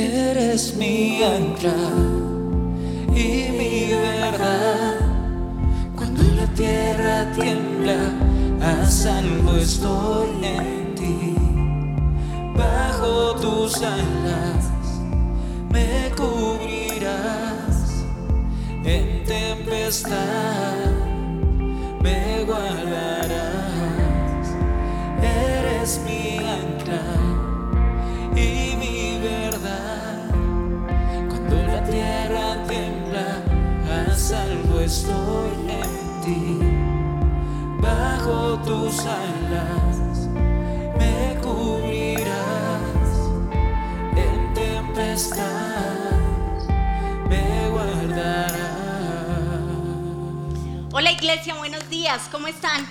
Eres mi ancla y mi verdad. Cuando la tierra tiembla, a salvo estoy en ti. Bajo tus alas me cubrirás en tempestad, me guardarás. Eres mi iglesia, buenos días, ¿cómo están?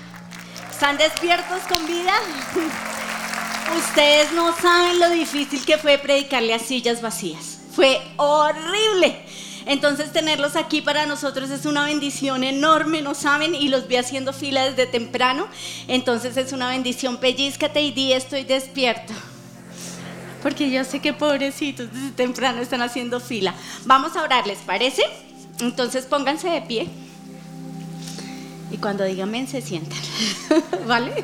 ¿Están despiertos con vida? Ustedes no saben lo difícil que fue predicarle a sillas vacías. Fue horrible. Entonces tenerlos aquí para nosotros es una bendición enorme, ¿no saben? Y los vi haciendo fila desde temprano. Entonces es una bendición. Pellizcate y di estoy despierto. Porque yo sé que pobrecitos desde temprano están haciendo fila. Vamos a orar, ¿les parece? Entonces pónganse de pie. Y cuando digan men, se sientan. ¿Vale?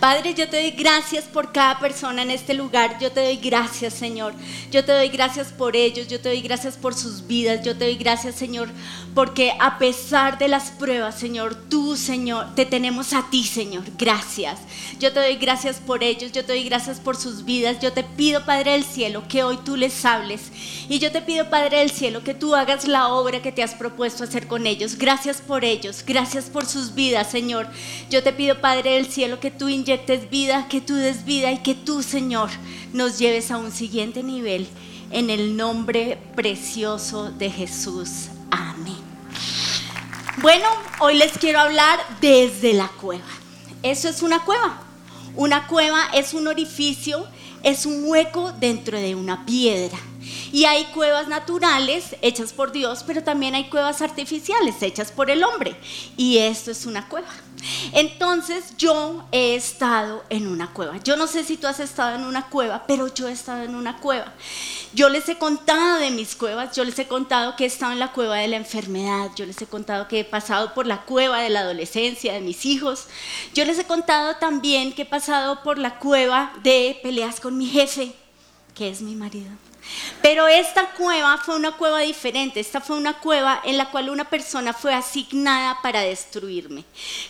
Padre, yo te doy gracias por cada persona en este lugar. Yo te doy gracias, Señor. Yo te doy gracias por ellos. Yo te doy gracias por sus vidas. Yo te doy gracias, Señor, porque a pesar de las pruebas, Señor, tú, Señor, te tenemos a ti, Señor. Gracias. Yo te doy gracias por ellos. Yo te doy gracias por sus vidas. Yo te pido, Padre del cielo, que hoy tú les hables. Y yo te pido, Padre del cielo, que tú hagas la obra que te has propuesto hacer con ellos. Gracias por ellos. Gracias por sus vidas, Señor. Yo te pido, Padre del cielo, que tú inyectes vida, que tú des vida y que tú, Señor, nos lleves a un siguiente nivel. En el nombre precioso de Jesús. Amén. Bueno, hoy les quiero hablar desde la cueva. Eso es una cueva. Una cueva es un orificio, es un hueco dentro de una piedra. Y hay cuevas naturales hechas por Dios, pero también hay cuevas artificiales hechas por el hombre. Y esto es una cueva. Entonces yo he estado en una cueva. Yo no sé si tú has estado en una cueva, pero yo he estado en una cueva. Yo les he contado de mis cuevas, yo les he contado que he estado en la cueva de la enfermedad, yo les he contado que he pasado por la cueva de la adolescencia, de mis hijos. Yo les he contado también que he pasado por la cueva de peleas con mi jefe, que es mi marido. Pero esta cueva fue una cueva diferente, esta fue una cueva en la cual una persona fue asignada para destruirme.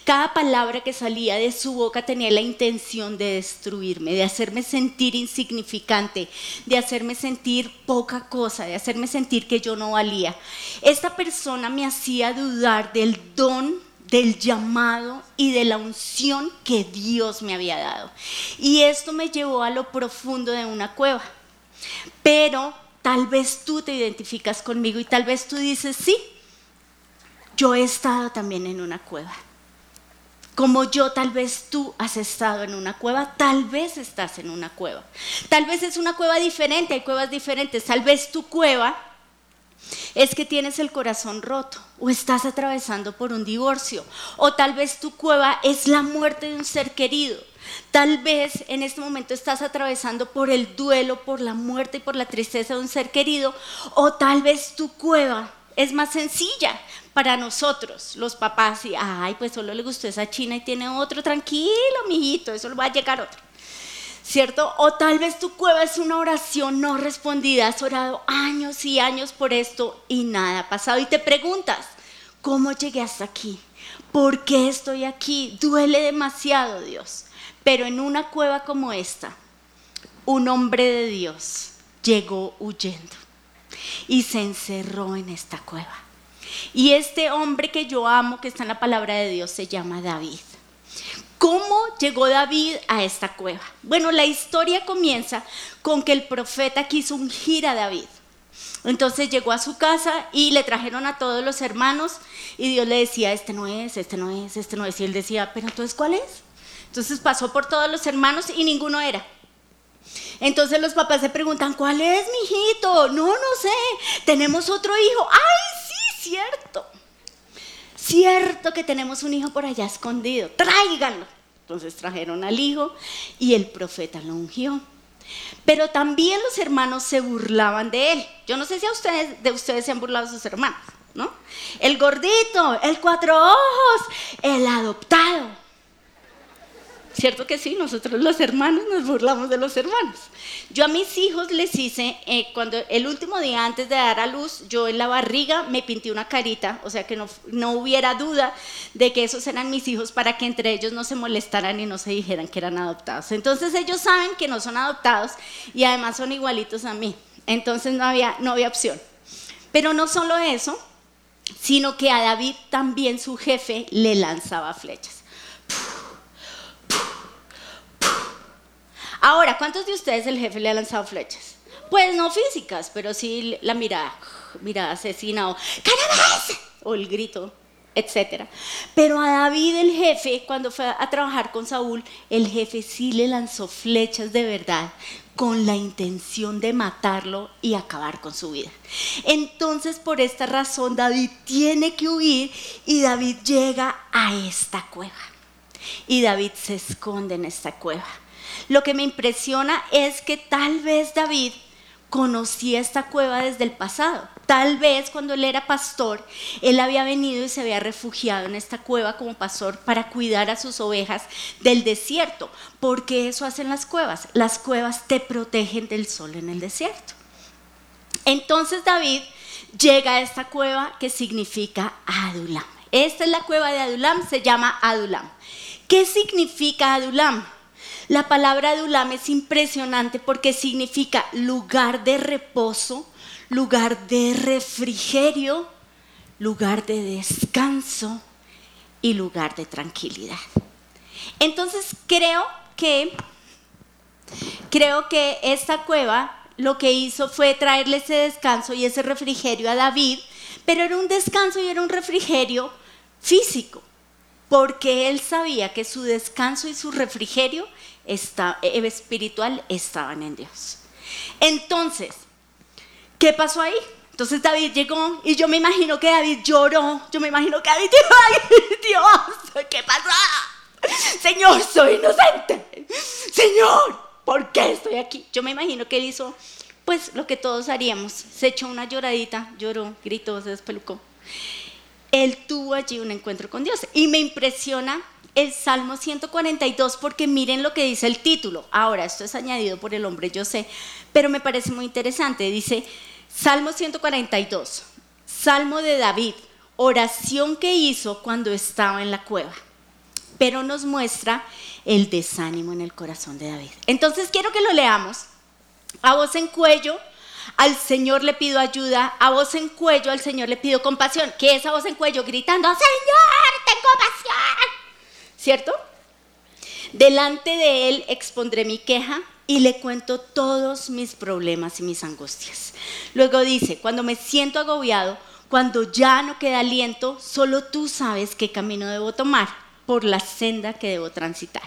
Cada palabra que salía de su boca tenía la intención de destruirme, de hacerme sentir insignificante, de hacerme sentir poca cosa, de hacerme sentir que yo no valía. Esta persona me hacía dudar del don del llamado y de la unción que Dios me había dado. Y esto me llevó a lo profundo de una cueva. Pero tal vez tú te identificas conmigo y tal vez tú dices, sí, yo he estado también en una cueva. Como yo, tal vez tú has estado en una cueva, tal vez estás en una cueva. Tal vez es una cueva diferente, hay cuevas diferentes. Tal vez tu cueva es que tienes el corazón roto o estás atravesando por un divorcio o tal vez tu cueva es la muerte de un ser querido. Tal vez en este momento estás atravesando por el duelo, por la muerte y por la tristeza de un ser querido o tal vez tu cueva es más sencilla para nosotros, los papás, y ay, pues solo le gustó esa china y tiene otro, tranquilo, mijito, eso le va a llegar otro. ¿Cierto? O tal vez tu cueva es una oración no respondida, has orado años y años por esto y nada ha pasado. Y te preguntas, ¿cómo llegué hasta aquí? ¿Por qué estoy aquí? Duele demasiado, Dios. Pero en una cueva como esta, un hombre de Dios llegó huyendo y se encerró en esta cueva. Y este hombre que yo amo, que está en la palabra de Dios, se llama David. ¿Cómo llegó David a esta cueva? Bueno, la historia comienza con que el profeta quiso ungir a David. Entonces llegó a su casa y le trajeron a todos los hermanos y Dios le decía, este no es, este no es, este no es. Y él decía, pero entonces ¿cuál es? Entonces pasó por todos los hermanos y ninguno era. Entonces los papás se preguntan, ¿cuál es, mi hijito? No, no sé. Tenemos otro hijo. ¡Ay, sí, cierto! Cierto que tenemos un hijo por allá escondido. Tráiganlo. Entonces trajeron al hijo y el profeta lo ungió. Pero también los hermanos se burlaban de él. Yo no sé si a ustedes, de ustedes se han burlado sus hermanos, ¿no? El gordito, el cuatro ojos, el adoptado. ¿Cierto que sí? Nosotros los hermanos nos burlamos de los hermanos. Yo a mis hijos les hice, eh, cuando el último día antes de dar a luz, yo en la barriga me pinté una carita, o sea que no, no hubiera duda de que esos eran mis hijos para que entre ellos no se molestaran y no se dijeran que eran adoptados. Entonces ellos saben que no son adoptados y además son igualitos a mí. Entonces no había, no había opción. Pero no solo eso, sino que a David también su jefe le lanzaba flechas. Ahora, ¿cuántos de ustedes el jefe le ha lanzado flechas? Pues no físicas, pero sí la mirada, mirada asesina o o el grito, etc. Pero a David el jefe, cuando fue a trabajar con Saúl, el jefe sí le lanzó flechas de verdad con la intención de matarlo y acabar con su vida. Entonces, por esta razón, David tiene que huir y David llega a esta cueva. Y David se esconde en esta cueva. Lo que me impresiona es que tal vez David conocía esta cueva desde el pasado. Tal vez cuando él era pastor, él había venido y se había refugiado en esta cueva como pastor para cuidar a sus ovejas del desierto, porque eso hacen las cuevas. Las cuevas te protegen del sol en el desierto. Entonces David llega a esta cueva que significa Adulam. Esta es la cueva de Adulam, se llama Adulam. ¿Qué significa Adulam? La palabra Adulam es impresionante porque significa lugar de reposo, lugar de refrigerio, lugar de descanso y lugar de tranquilidad. Entonces creo que creo que esta cueva lo que hizo fue traerle ese descanso y ese refrigerio a David, pero era un descanso y era un refrigerio físico, porque él sabía que su descanso y su refrigerio eh, espiritual estaban en Dios. Entonces, ¿qué pasó ahí? Entonces David llegó y yo me imagino que David lloró. Yo me imagino que David dijo, Dios, ¿qué pasó? Señor, soy inocente. Señor, ¿por qué estoy aquí? Yo me imagino que él hizo, pues lo que todos haríamos. Se echó una lloradita, lloró, gritó, se despelucó. Él tuvo allí un encuentro con Dios. Y me impresiona el Salmo 142 porque miren lo que dice el título. Ahora, esto es añadido por el hombre, yo sé, pero me parece muy interesante. Dice, Salmo 142, Salmo de David, oración que hizo cuando estaba en la cueva, pero nos muestra el desánimo en el corazón de David. Entonces quiero que lo leamos a voz en cuello. Al Señor le pido ayuda, a voz en cuello al Señor le pido compasión. ¿Qué es a voz en cuello? Gritando, Señor, ten compasión. ¿cierto? Delante de Él expondré mi queja y le cuento todos mis problemas y mis angustias. Luego dice, cuando me siento agobiado, cuando ya no queda aliento, solo tú sabes qué camino debo tomar por la senda que debo transitar.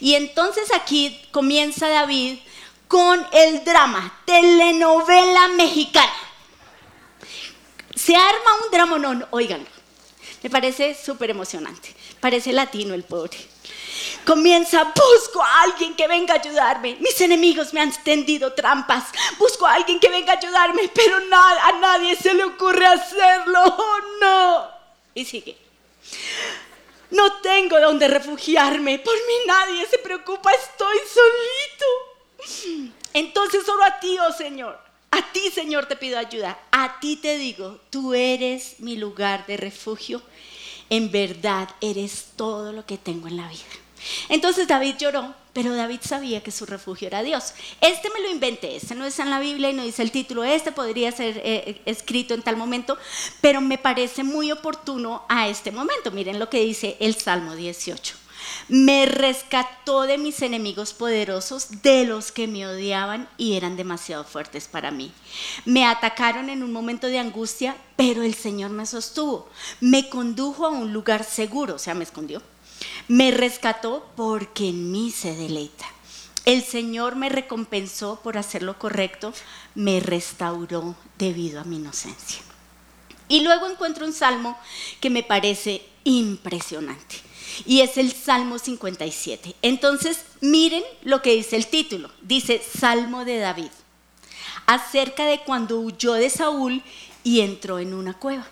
Y entonces aquí comienza David con el drama, telenovela mexicana. Se arma un drama, no, oigan, me parece súper emocionante. Parece latino el pobre. Comienza, busco a alguien que venga a ayudarme. Mis enemigos me han tendido trampas. Busco a alguien que venga a ayudarme, pero a nadie se le ocurre hacerlo. Oh, no. Y sigue. No tengo donde refugiarme. Por mí nadie se preocupa. Estoy solito. Entonces solo a ti, oh Señor. A ti, Señor, te pido ayuda. A ti te digo, tú eres mi lugar de refugio en verdad eres todo lo que tengo en la vida. Entonces David lloró, pero David sabía que su refugio era Dios. Este me lo inventé, este no está en la Biblia y no dice el título, este podría ser eh, escrito en tal momento, pero me parece muy oportuno a este momento. Miren lo que dice el Salmo 18 me rescató de mis enemigos poderosos, de los que me odiaban y eran demasiado fuertes para mí. Me atacaron en un momento de angustia, pero el Señor me sostuvo. Me condujo a un lugar seguro, o sea, me escondió. Me rescató porque en mí se deleita. El Señor me recompensó por hacer lo correcto, me restauró debido a mi inocencia. Y luego encuentro un salmo que me parece impresionante. Y es el Salmo 57. Entonces, miren lo que dice el título. Dice Salmo de David, acerca de cuando huyó de Saúl y entró en una cueva.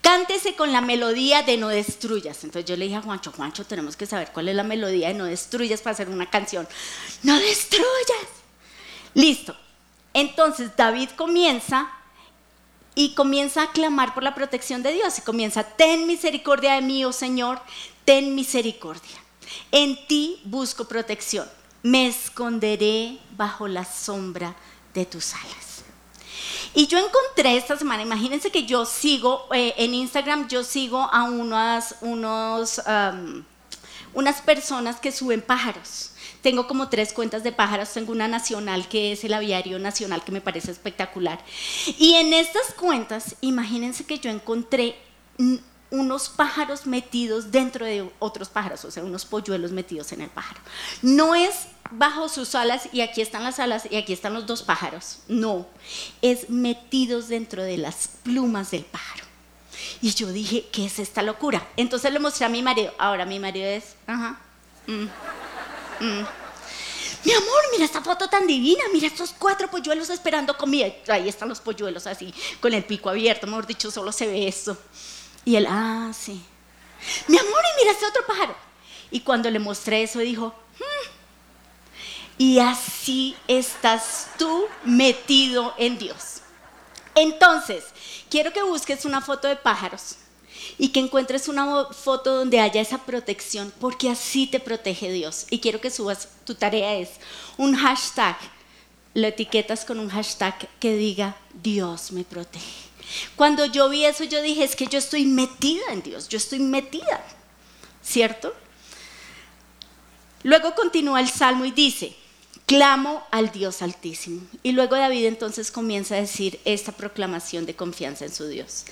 Cántese con la melodía de No destruyas. Entonces yo le dije a Juancho, Juancho, tenemos que saber cuál es la melodía de No destruyas para hacer una canción. No destruyas. Listo. Entonces David comienza y comienza a clamar por la protección de Dios y comienza, ten misericordia de mí, oh Señor, ten misericordia. En ti busco protección. Me esconderé bajo la sombra de tus alas. Y yo encontré esta semana, imagínense que yo sigo, eh, en Instagram yo sigo a unas, unos, unas personas que suben pájaros. Tengo como tres cuentas de pájaros, tengo una nacional que es el aviario nacional que me parece espectacular. Y en estas cuentas, imagínense que yo encontré unos pájaros metidos dentro de otros pájaros, o sea, unos polluelos metidos en el pájaro. No es bajo sus alas y aquí están las alas y aquí están los dos pájaros. No, es metidos dentro de las plumas del pájaro. Y yo dije, ¿qué es esta locura? Entonces le mostré a mi marido. Ahora mi marido es, ajá. Mm, mm. Mi amor, mira esta foto tan divina, mira estos cuatro polluelos esperando comida. Ahí están los polluelos así, con el pico abierto, mejor dicho, solo se ve eso. Y él, ah, sí. Mi amor, y mira este otro pájaro. Y cuando le mostré eso, dijo, hmm, y así estás tú metido en Dios. Entonces, quiero que busques una foto de pájaros y que encuentres una foto donde haya esa protección, porque así te protege Dios. Y quiero que subas, tu tarea es un hashtag, lo etiquetas con un hashtag que diga, Dios me protege. Cuando yo vi eso, yo dije, es que yo estoy metida en Dios, yo estoy metida, ¿cierto? Luego continúa el salmo y dice, clamo al Dios altísimo. Y luego David entonces comienza a decir esta proclamación de confianza en su Dios.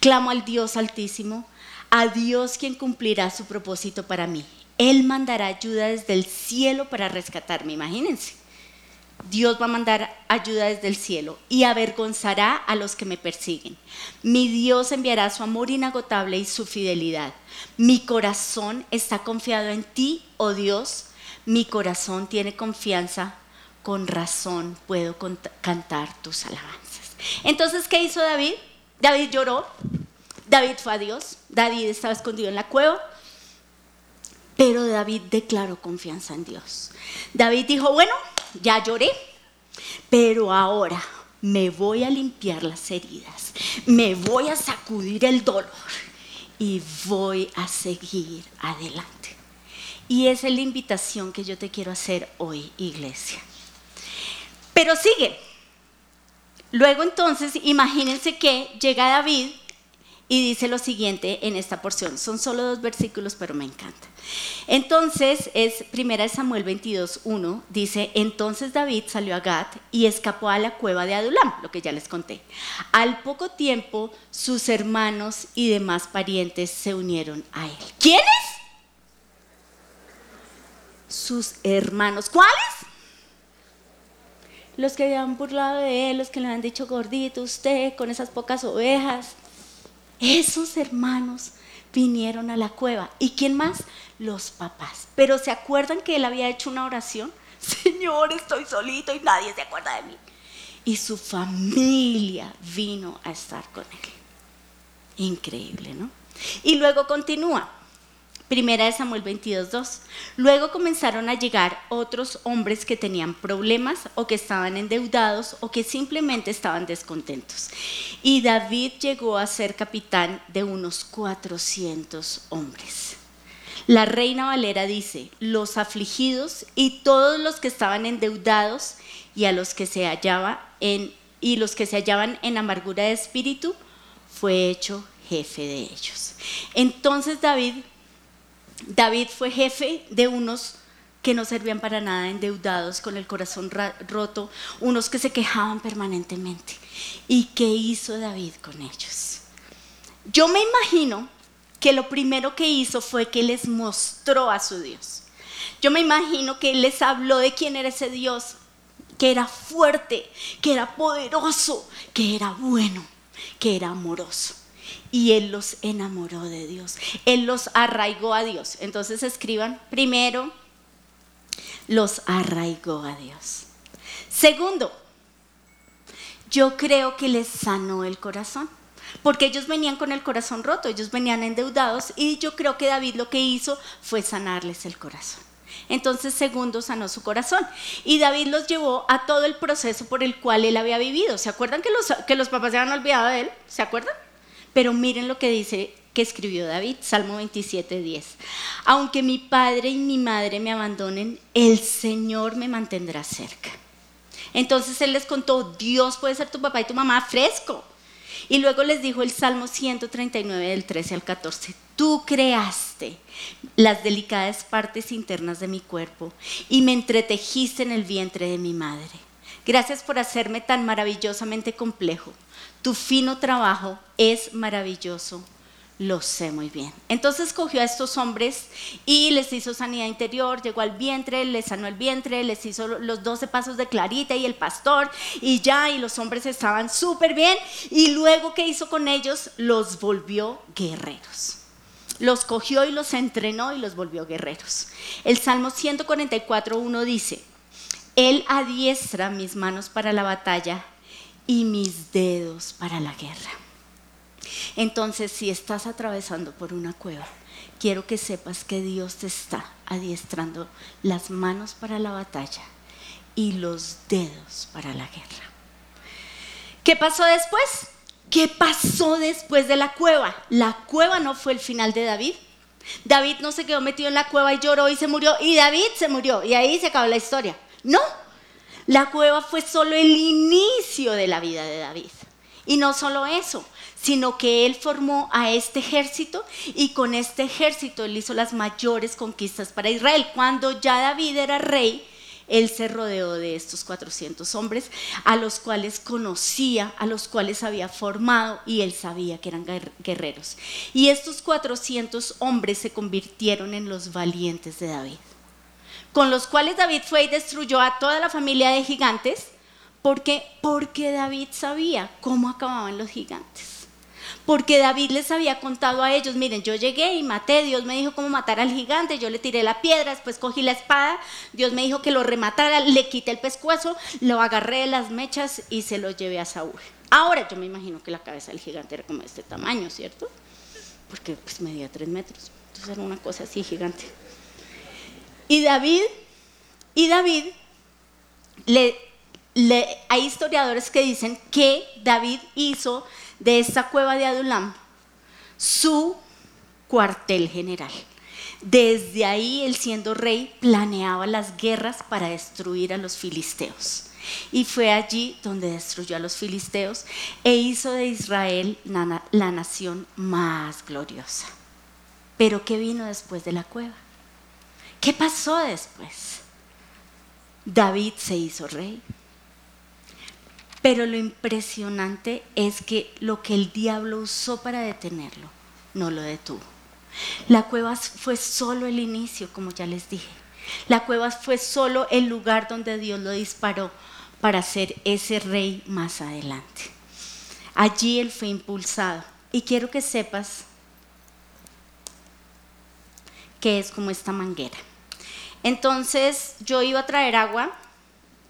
Clamo al Dios altísimo, a Dios quien cumplirá su propósito para mí. Él mandará ayuda desde el cielo para rescatarme, imagínense. Dios va a mandar ayuda desde el cielo y avergonzará a los que me persiguen. Mi Dios enviará su amor inagotable y su fidelidad. Mi corazón está confiado en ti, oh Dios, mi corazón tiene confianza, con razón puedo cantar tus alabanzas. Entonces, ¿qué hizo David? David lloró, David fue a Dios, David estaba escondido en la cueva, pero David declaró confianza en Dios. David dijo, bueno, ya lloré, pero ahora me voy a limpiar las heridas, me voy a sacudir el dolor y voy a seguir adelante. Y esa es la invitación que yo te quiero hacer hoy, iglesia. Pero sigue. Luego entonces, imagínense que llega David y dice lo siguiente en esta porción. Son solo dos versículos, pero me encanta. Entonces es 1 Samuel 22, 1, dice, entonces David salió a Gat y escapó a la cueva de Adulam, lo que ya les conté. Al poco tiempo sus hermanos y demás parientes se unieron a él. ¿Quiénes? Sus hermanos. ¿Cuáles? Los que habían burlado de él, los que le han dicho gordito usted con esas pocas ovejas. Esos hermanos vinieron a la cueva. ¿Y quién más? Los papás. Pero ¿se acuerdan que él había hecho una oración? Señor, estoy solito y nadie se acuerda de mí. Y su familia vino a estar con él. Increíble, ¿no? Y luego continúa. Primera de Samuel 22.2. Luego comenzaron a llegar otros hombres que tenían problemas o que estaban endeudados o que simplemente estaban descontentos. Y David llegó a ser capitán de unos 400 hombres. La reina Valera dice, los afligidos y todos los que estaban endeudados y a los que se hallaba en y los que se hallaban en amargura de espíritu fue hecho jefe de ellos. Entonces David David fue jefe de unos que no servían para nada, endeudados, con el corazón roto, unos que se quejaban permanentemente. ¿Y qué hizo David con ellos? Yo me imagino que lo primero que hizo fue que les mostró a su Dios. Yo me imagino que les habló de quién era ese Dios, que era fuerte, que era poderoso, que era bueno, que era amoroso. Y él los enamoró de Dios. Él los arraigó a Dios. Entonces escriban, primero, los arraigó a Dios. Segundo, yo creo que les sanó el corazón. Porque ellos venían con el corazón roto, ellos venían endeudados y yo creo que David lo que hizo fue sanarles el corazón. Entonces, segundo, sanó su corazón. Y David los llevó a todo el proceso por el cual él había vivido. ¿Se acuerdan que los, que los papás se habían olvidado de él? ¿Se acuerdan? Pero miren lo que dice que escribió David, Salmo 27, 10. Aunque mi padre y mi madre me abandonen, el Señor me mantendrá cerca. Entonces él les contó, Dios puede ser tu papá y tu mamá fresco. Y luego les dijo el Salmo 139 del 13 al 14, tú creaste las delicadas partes internas de mi cuerpo y me entretejiste en el vientre de mi madre. Gracias por hacerme tan maravillosamente complejo. Tu fino trabajo es maravilloso lo sé muy bien. Entonces cogió a estos hombres y les hizo sanidad interior, llegó al vientre, les sanó el vientre, les hizo los 12 pasos de Clarita y el pastor y ya, y los hombres estaban súper bien. Y luego, ¿qué hizo con ellos? Los volvió guerreros. Los cogió y los entrenó y los volvió guerreros. El Salmo 144.1 dice, Él adiestra mis manos para la batalla y mis dedos para la guerra. Entonces, si estás atravesando por una cueva, quiero que sepas que Dios te está adiestrando las manos para la batalla y los dedos para la guerra. ¿Qué pasó después? ¿Qué pasó después de la cueva? La cueva no fue el final de David. David no se quedó metido en la cueva y lloró y se murió. Y David se murió. Y ahí se acabó la historia. No, la cueva fue solo el inicio de la vida de David. Y no solo eso, sino que él formó a este ejército y con este ejército él hizo las mayores conquistas para Israel. Cuando ya David era rey, él se rodeó de estos 400 hombres a los cuales conocía, a los cuales había formado y él sabía que eran guerreros. Y estos 400 hombres se convirtieron en los valientes de David, con los cuales David fue y destruyó a toda la familia de gigantes. porque Porque David sabía cómo acababan los gigantes porque David les había contado a ellos, miren, yo llegué y maté, Dios me dijo cómo matar al gigante, yo le tiré la piedra, después cogí la espada, Dios me dijo que lo rematara, le quité el pescuezo, lo agarré de las mechas y se lo llevé a Saúl. Ahora yo me imagino que la cabeza del gigante era como de este tamaño, ¿cierto? Porque pues medía tres metros, entonces era una cosa así gigante. Y David, y David, le, hay historiadores que dicen que David hizo de esta cueva de Adulam su cuartel general. Desde ahí, él siendo rey, planeaba las guerras para destruir a los filisteos. Y fue allí donde destruyó a los filisteos e hizo de Israel la nación más gloriosa. Pero ¿qué vino después de la cueva? ¿Qué pasó después? David se hizo rey, pero lo impresionante es que lo que el diablo usó para detenerlo no lo detuvo. La cueva fue solo el inicio, como ya les dije. La cueva fue solo el lugar donde Dios lo disparó para ser ese rey más adelante. Allí él fue impulsado. Y quiero que sepas que es como esta manguera. Entonces yo iba a traer agua,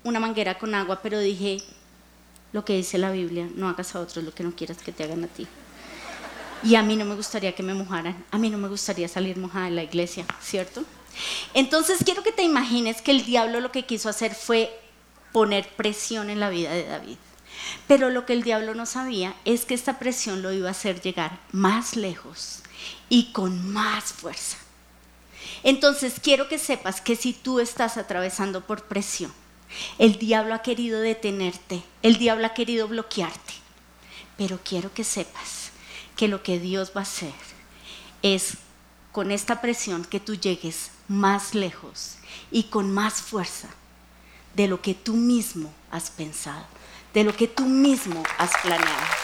una manguera con agua, pero dije, lo que dice la Biblia, no hagas a otros lo que no quieras que te hagan a ti. Y a mí no me gustaría que me mojaran, a mí no me gustaría salir mojada de la iglesia, ¿cierto? Entonces quiero que te imagines que el diablo lo que quiso hacer fue poner presión en la vida de David. Pero lo que el diablo no sabía es que esta presión lo iba a hacer llegar más lejos y con más fuerza. Entonces quiero que sepas que si tú estás atravesando por presión, el diablo ha querido detenerte, el diablo ha querido bloquearte. Pero quiero que sepas que lo que Dios va a hacer es con esta presión que tú llegues más lejos y con más fuerza de lo que tú mismo has pensado, de lo que tú mismo has planeado.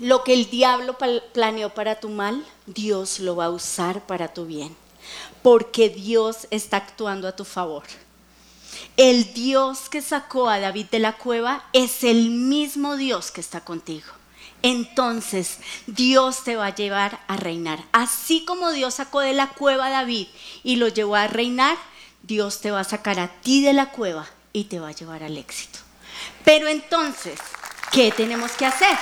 Lo que el diablo planeó para tu mal, Dios lo va a usar para tu bien, porque Dios está actuando a tu favor. el Dios que sacó a David de la cueva es el mismo Dios que está contigo. Entonces Dios te va a llevar a reinar. Así como Dios sacó de la cueva a David y lo llevó a reinar, Dios te va a sacar a ti de la cueva y te va a llevar al éxito. Pero entonces, ¿qué tenemos que hacer?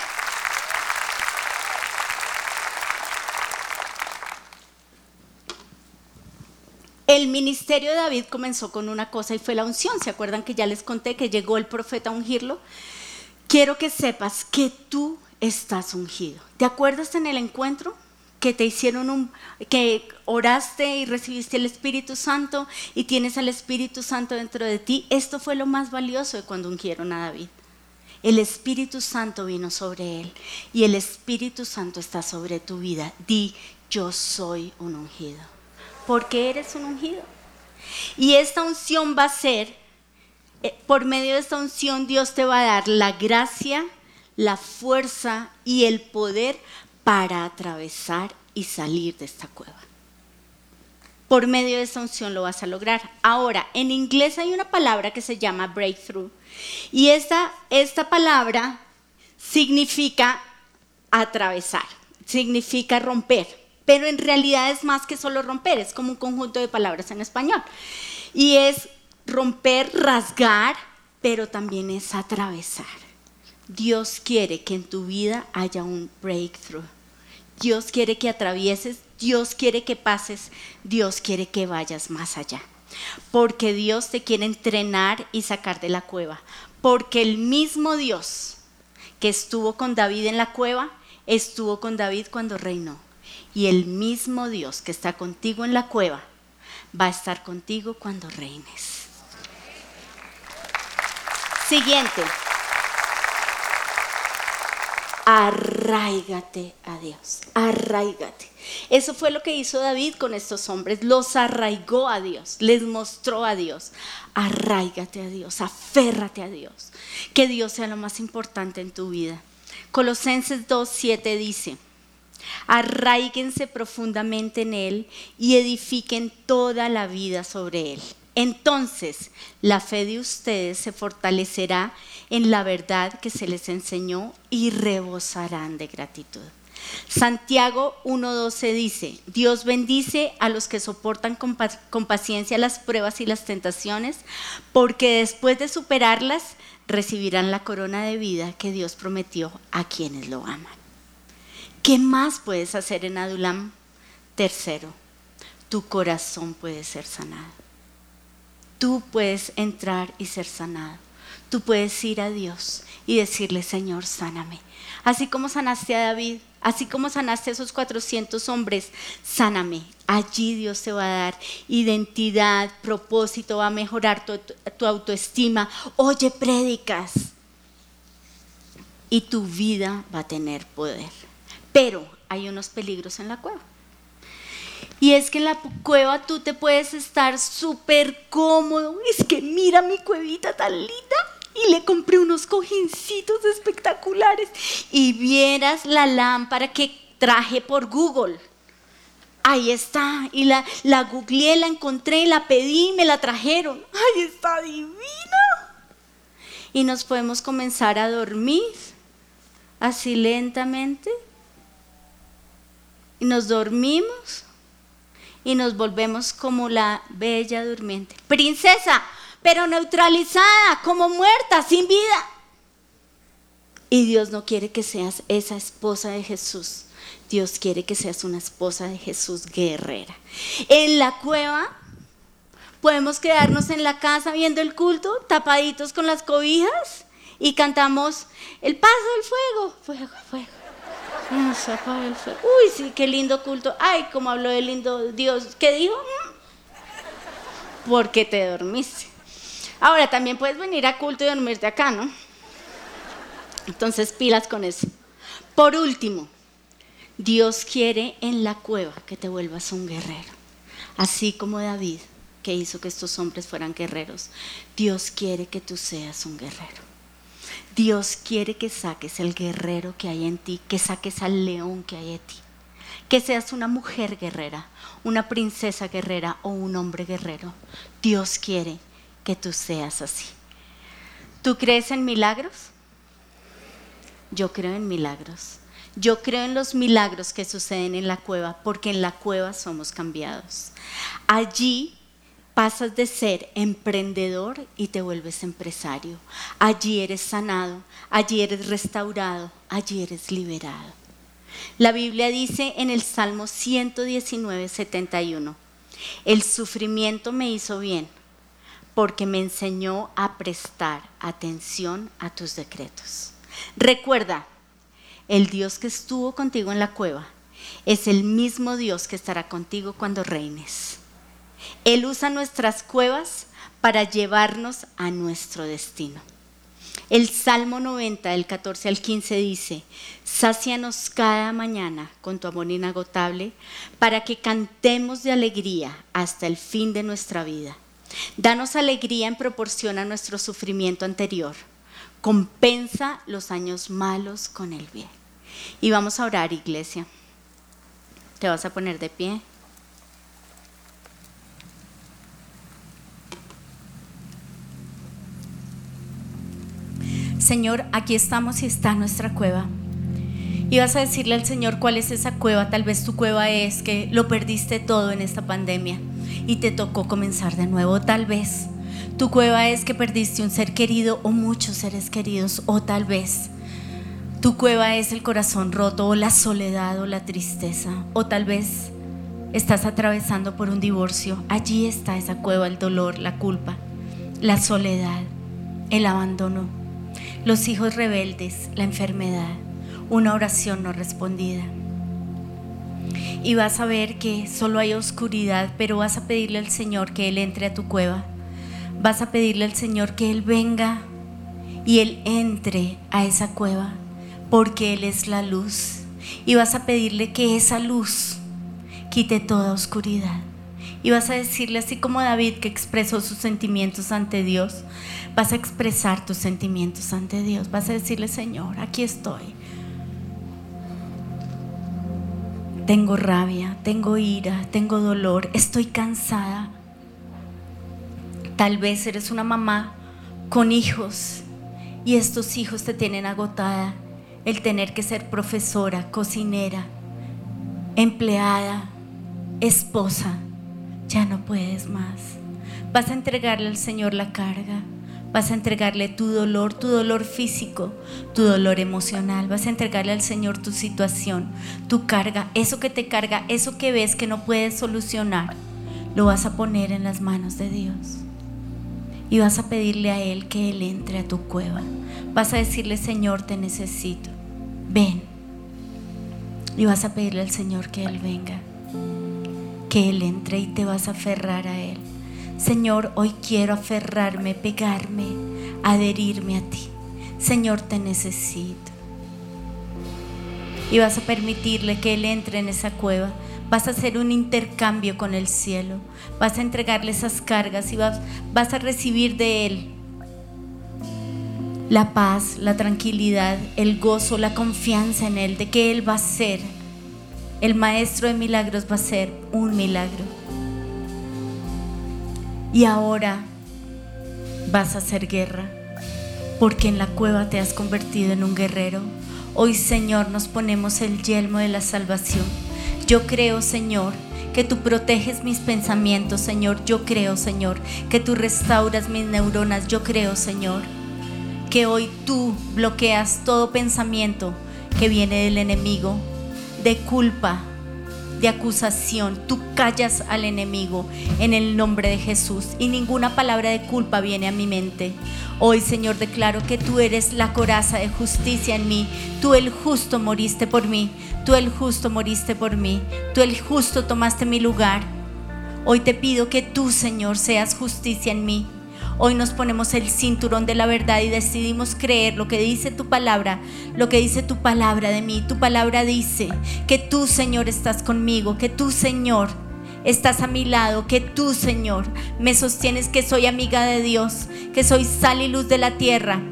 El ministerio de David comenzó con una cosa y fue la unción. ¿Se acuerdan que ya les conté que llegó el profeta a ungirlo? Quiero que sepas que tú estás ungido. ¿Te acuerdas en el encuentro que te hicieron un que oraste y recibiste el Espíritu Santo y tienes al Espíritu Santo dentro de ti? Esto fue lo más valioso de cuando ungieron a David. El Espíritu Santo vino sobre él y el Espíritu Santo está sobre tu vida. Di, yo soy un ungido porque eres un ungido. Y esta unción va a ser, eh, por medio de esta unción Dios te va a dar la gracia, la fuerza y el poder para atravesar y salir de esta cueva. Por medio de esta unción lo vas a lograr. Ahora, en inglés hay una palabra que se llama breakthrough. Y esta, esta palabra significa atravesar, significa romper pero en realidad es más que solo romper, es como un conjunto de palabras en español. Y es romper, rasgar, pero también es atravesar. Dios quiere que en tu vida haya un breakthrough. Dios quiere que atravieses, Dios quiere que pases, Dios quiere que vayas más allá. Porque Dios te quiere entrenar y sacar de la cueva. Porque el mismo Dios que estuvo con David en la cueva, estuvo con David cuando reinó. Y el mismo Dios que está contigo en la cueva va a estar contigo cuando reines. Siguiente. Arraigate a Dios, arraigate. Eso fue lo que hizo David con estos hombres, los arraigó a Dios, les mostró a Dios. Arraigate a Dios, aférrate a Dios, que Dios sea lo más importante en tu vida. Colosenses 2.7 dice, Arraíguense profundamente en Él y edifiquen toda la vida sobre Él. Entonces la fe de ustedes se fortalecerá en la verdad que se les enseñó y rebosarán de gratitud. Santiago 1.12 dice, Dios bendice a los que soportan con, con, paciencia las pruebas y las tentaciones, porque después de superarlas recibirán la corona de vida que Dios prometió a quienes lo aman. ¿Qué más puedes hacer en Adulam? Tercero, tu corazón puede ser sanado. Tú puedes entrar y ser sanado. Tú puedes ir a Dios y decirle, Señor, sáname. Así como sanaste a David, así como sanaste a esos 400 hombres, sáname. Allí Dios te va a dar identidad, propósito, va a mejorar tu, autoestima. Oye, prédicas. Y tu vida va a tener poder. Pero hay unos peligros en la cueva. Y es que en la cueva tú te puedes estar súper cómodo. Es que mira mi cuevita tan linda. Y le compré unos cojincitos espectaculares. Y vieras la lámpara que traje por Google. Ahí está. Y la, la googleé, la encontré, la pedí, me la trajeron. Ahí está divina. Y nos podemos comenzar a dormir así lentamente y nos dormimos y nos volvemos como la bella durmiente. Princesa, pero neutralizada, como muerta, sin vida. Y Dios no quiere que seas esa esposa de Jesús. Dios quiere que seas una esposa de Jesús guerrera. En la cueva podemos quedarnos en la casa viendo el culto, tapaditos con las cobijas y cantamos el paso del fuego, fuego, fuego. Uy, sí, qué lindo culto. Ay, como habló de lindo Dios. ¿Qué dijo? Mm. Porque te dormiste. Ahora, también puedes venir a culto y dormirte acá, ¿no? Entonces, pilas con eso. Por último, Dios quiere en la cueva que te vuelvas un guerrero. Así como David, que hizo que estos hombres fueran guerreros. Dios quiere que tú seas un guerrero. Dios quiere que saques el guerrero que hay en ti, que saques al león que hay en ti. Que seas una mujer guerrera, una princesa guerrera o un hombre guerrero. Dios quiere que tú seas así. ¿Tú crees en milagros? Yo creo en milagros. Yo creo en los milagros que suceden en la cueva, porque en la cueva somos cambiados. Allí pasas de ser emprendedor y te vuelves empresario. Allí eres sanado, allí eres restaurado, allí eres liberado. La Biblia dice en el Salmo 119, 71, el sufrimiento me hizo bien porque me enseñó a prestar atención a tus decretos. Recuerda, el Dios que estuvo contigo en la cueva es el mismo Dios que estará contigo cuando reines. Él usa nuestras cuevas para llevarnos a nuestro destino. El Salmo 90, del 14 al 15 dice, Sácianos cada mañana con tu amor inagotable para que cantemos de alegría hasta el fin de nuestra vida. Danos alegría en proporción a nuestro sufrimiento anterior. Compensa los años malos con el bien. Y vamos a orar, iglesia. Te vas a poner de pie. Señor, aquí estamos y está nuestra cueva. Y vas a decirle al Señor cuál es esa cueva. Tal vez tu cueva es que lo perdiste todo en esta pandemia y te tocó comenzar de nuevo. Tal vez tu cueva es que perdiste un ser querido o muchos seres queridos. O tal vez tu cueva es el corazón roto o la soledad o la tristeza. O tal vez estás atravesando por un divorcio. Allí está esa cueva, el dolor, la culpa, la soledad, el abandono, los hijos rebeldes, la enfermedad, una oración no respondida y vas a ver que solo hay oscuridad, pero vas a pedirle al Señor que Él entre a tu cueva. Vas a pedirle al Señor que Él venga y Él entre a esa cueva, porque Él es la luz. Y vas a pedirle que esa luz quite toda oscuridad. Y vas a decirle, así como David que expresó sus sentimientos ante Dios, vas a expresar tus sentimientos ante Dios. Vas a decirle, Señor, aquí estoy Tengo rabia, tengo ira, tengo dolor, estoy cansada. Tal vez eres una mamá con hijos y estos hijos te tienen agotada. El tener que ser profesora, cocinera, empleada, esposa, ya no puedes más. Vas a entregarle al Señor la carga Vas a entregarle tu dolor, tu dolor físico, tu dolor emocional. Vas a entregarle al Señor tu situación, tu carga, eso que te carga, eso que ves que no puedes solucionar. Lo vas a poner en las manos de Dios. Y vas a pedirle a Él que Él entre a tu cueva. Vas a decirle, Señor, te necesito. Ven. Y vas a pedirle al Señor que Él venga. Que Él entre y te vas a aferrar a Él. Señor, hoy quiero aferrarme, pegarme, adherirme a ti. Señor, te necesito. Y vas a permitirle que Él entre en esa cueva. Vas a hacer un intercambio con el cielo. Vas a entregarle esas cargas y vas, vas a recibir de Él la paz, la tranquilidad, el gozo, la confianza en Él, de que Él va a ser, el Maestro de milagros va a ser un milagro y ahora vas a hacer guerra, porque en la cueva te has convertido en un guerrero. Hoy, Señor, nos ponemos el yelmo de la salvación. Yo creo, Señor, que tú proteges mis pensamientos, Señor. Yo creo, Señor, que tú restauras mis neuronas. Yo creo, Señor, que hoy tú bloqueas todo pensamiento que viene del enemigo, de culpa, de acusación. Tú callas al enemigo en el nombre de Jesús y ninguna palabra de culpa viene a mi mente. Hoy, Señor, declaro que tú eres la coraza de justicia en mí. Tú el justo moriste por mí. Tú el justo moriste por mí. Tú el justo tomaste mi lugar. Hoy te pido que tú, Señor, seas justicia en mí. Hoy nos ponemos el cinturón de la verdad y decidimos creer lo que dice tu palabra, lo que dice tu palabra de mí. Tu palabra dice que tú, Señor, estás conmigo, que tú, Señor, estás a mi lado, que tú, Señor, me sostienes que soy amiga de Dios, que soy sal y luz de la tierra.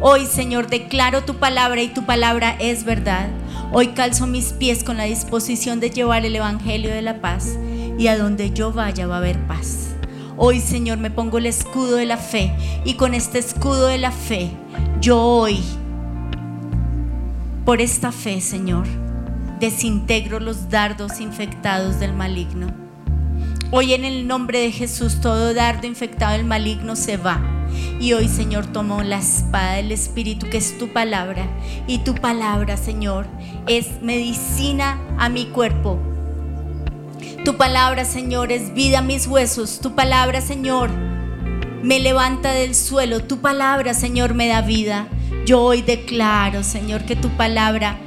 Hoy, Señor, declaro tu palabra y tu palabra es verdad. Hoy calzo mis pies con la disposición de llevar el Evangelio de la paz y a donde yo vaya va a haber paz. Hoy, Señor, me pongo el escudo de la fe y con este escudo de la fe, yo hoy, por esta fe, Señor, desintegro los dardos infectados del maligno. Hoy en el nombre de Jesús todo dardo infectado del maligno se va. Y hoy, Señor, tomo la espada del Espíritu, que es tu palabra. Y tu palabra, Señor, es medicina a mi cuerpo. Tu palabra, Señor, es vida a mis huesos. Tu palabra, Señor, me levanta del suelo. Tu palabra, Señor, me da vida. Yo hoy declaro, Señor, que tu palabra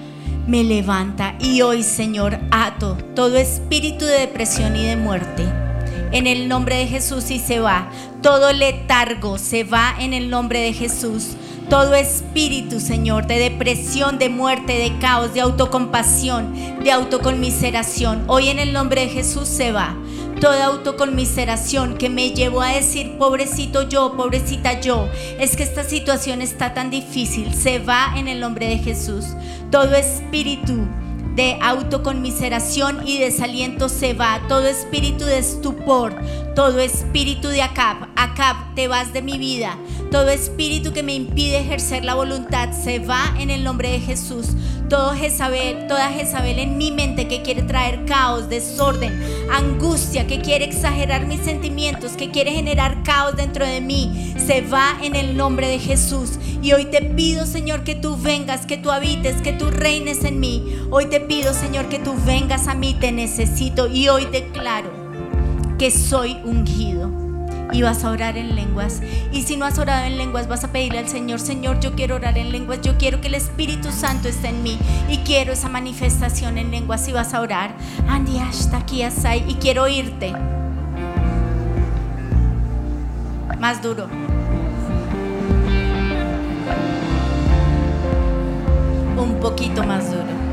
me levanta. Y hoy, Señor, ato todo espíritu de depresión y de muerte. En el nombre de Jesús y se va. Todo letargo se va en el nombre de Jesús. Todo espíritu, Señor, de depresión, de muerte, de caos, de autocompasión, de autoconmiseración, hoy en el nombre de Jesús se va. Toda autoconmiseración que me llevó a decir, pobrecito yo, pobrecita yo, es que esta situación está tan difícil, se va en el nombre de Jesús. Todo espíritu de autoconmiseración y desaliento se va. Todo espíritu de estupor, todo espíritu de Acab, Acab, te vas de mi vida. Todo espíritu que me impide ejercer la voluntad se va en el nombre de Jesús. Todo Jezabel, toda Jezabel en mi mente que quiere traer caos, desorden, angustia, que quiere exagerar mis sentimientos, que quiere generar caos dentro de mí, se va en el nombre de Jesús. Y hoy te pido, Señor, que tú vengas, que tú habites, que tú reines en mí. Hoy te pido, Señor, que tú vengas a mí, te necesito. Y hoy declaro que soy ungido y vas a orar en lenguas. Y si no has orado en lenguas, vas a pedirle al Señor, Señor, yo quiero orar en lenguas, yo quiero que el Espíritu Santo esté en mí y quiero esa manifestación en lenguas y vas a orar. Hasta aquí y quiero oírte. Más duro. Un poquito más duro.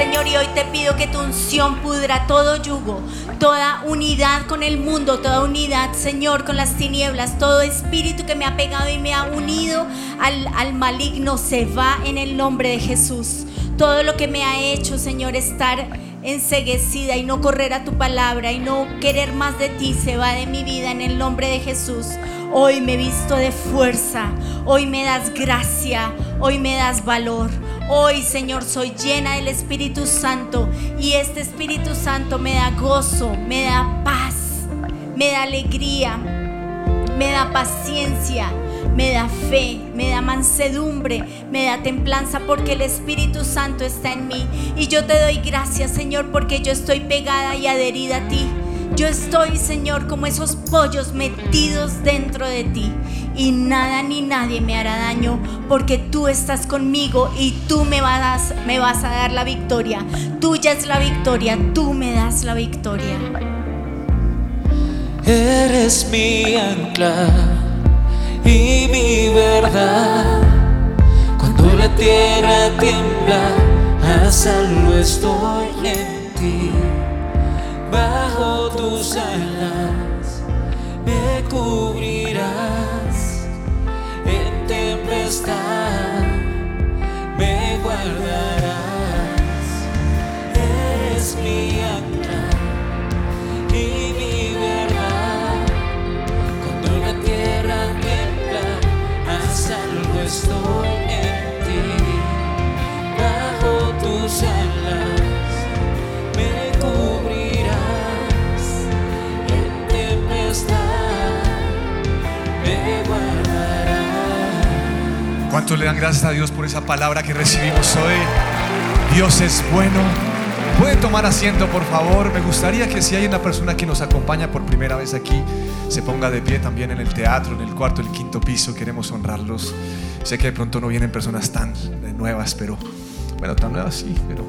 Señor, y hoy te pido que tu unción pudra todo yugo, toda unidad con el mundo, toda unidad, Señor, con las tinieblas, todo espíritu que me ha pegado y me ha unido al, al maligno se va en el nombre de Jesús. Todo lo que me ha hecho, Señor, estar enseguecida y no correr a tu palabra y no querer más de ti se va de mi vida en el nombre de Jesús. Hoy me visto de fuerza, hoy me das gracia, hoy me das valor. Hoy, Señor, soy llena del Espíritu Santo y este Espíritu Santo me da gozo, me da paz, me da alegría, me da paciencia, me da fe, me da mansedumbre, me da templanza porque el Espíritu Santo está en mí. Y yo te doy gracias, Señor, porque yo estoy pegada y adherida a ti. Yo estoy, Señor, como esos pollos metidos dentro de ti. Y nada ni nadie me hará daño porque tú estás conmigo y tú me vas, me vas a dar la victoria. Tuya es la victoria, tú me das la victoria. Eres mi ancla y mi verdad. Cuando la tierra tiembla, a salvo estoy en ti bajo tus alas me cubrirás en tempestad, me guardarás, eres mi ancla y mi verdad. Cuando la tierra tiembla, a salvo estoy ¿Cuánto le dan gracias a Dios por esa palabra que recibimos hoy? Dios es bueno. Pueden tomar asiento, por favor. Me gustaría que si hay una persona que nos acompaña por primera vez aquí, se ponga de pie también en el teatro, en el cuarto, el quinto piso. Queremos honrarlos. Sé que de pronto no vienen personas tan eh, nuevas, pero bueno, tan nuevas sí, pero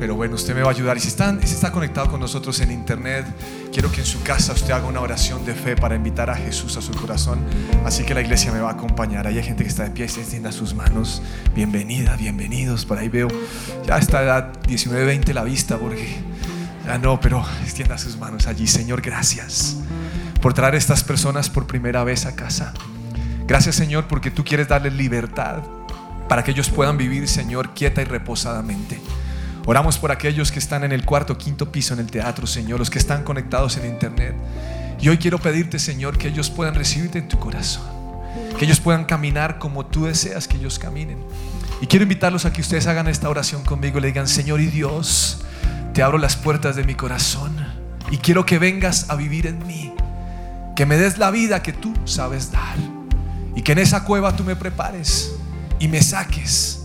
pero bueno, usted me va a ayudar. Y si, está conectado con nosotros en internet, quiero que en su casa usted haga una oración de fe para invitar a Jesús a su corazón. Así que la iglesia me va a acompañar. Ahí hay gente que está de pie y se extienda sus manos. Bienvenida, bienvenidos. Por ahí veo ya a esta edad 19, 20 la vista, porque ya no, pero extienda sus manos allí. Señor, gracias por traer a estas personas por primera vez a casa. Gracias, Señor, porque tú quieres darles libertad para que ellos puedan vivir, Señor, quieta y reposadamente. Oramos por aquellos que están en el cuarto, quinto piso en el teatro, Señor, los que están conectados en internet. Y hoy quiero pedirte, Señor, que ellos puedan recibirte en tu corazón. Que ellos puedan caminar como tú deseas que ellos caminen. Y quiero invitarlos a que ustedes hagan esta oración conmigo le digan, Señor y Dios, te abro las puertas de mi corazón y quiero que vengas a vivir en mí. Que me des la vida que tú sabes dar. Y que en esa cueva tú me prepares y me saques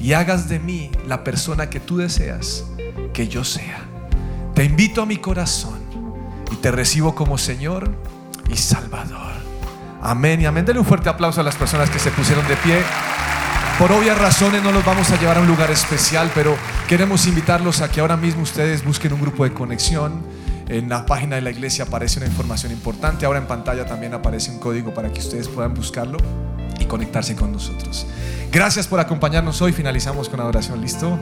y hagas de mí la persona que tú deseas que yo sea. Te invito a mi corazón y te recibo como Señor y Salvador. Amén y amén. Denle un fuerte aplauso a las personas que se pusieron de pie. Por obvias razones no los vamos a llevar a un lugar especial, pero queremos invitarlos a que ahora mismo ustedes busquen un grupo de conexión. En la página de la iglesia aparece una información importante. Ahora en pantalla también aparece un código para que ustedes puedan buscarlo y conectarse con nosotros. Gracias por acompañarnos hoy. Finalizamos con adoración. ¿Listo?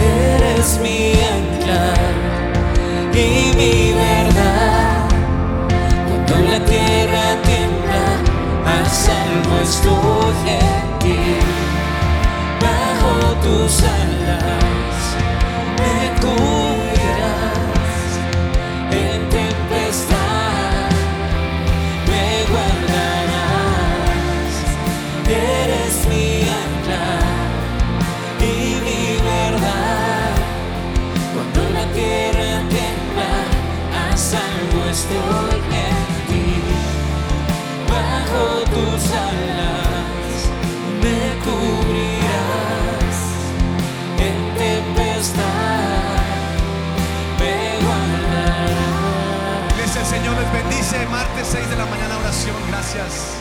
Eres mi ancla y mi verdad. Cuando la tierra tiembla. Tus alas gracias.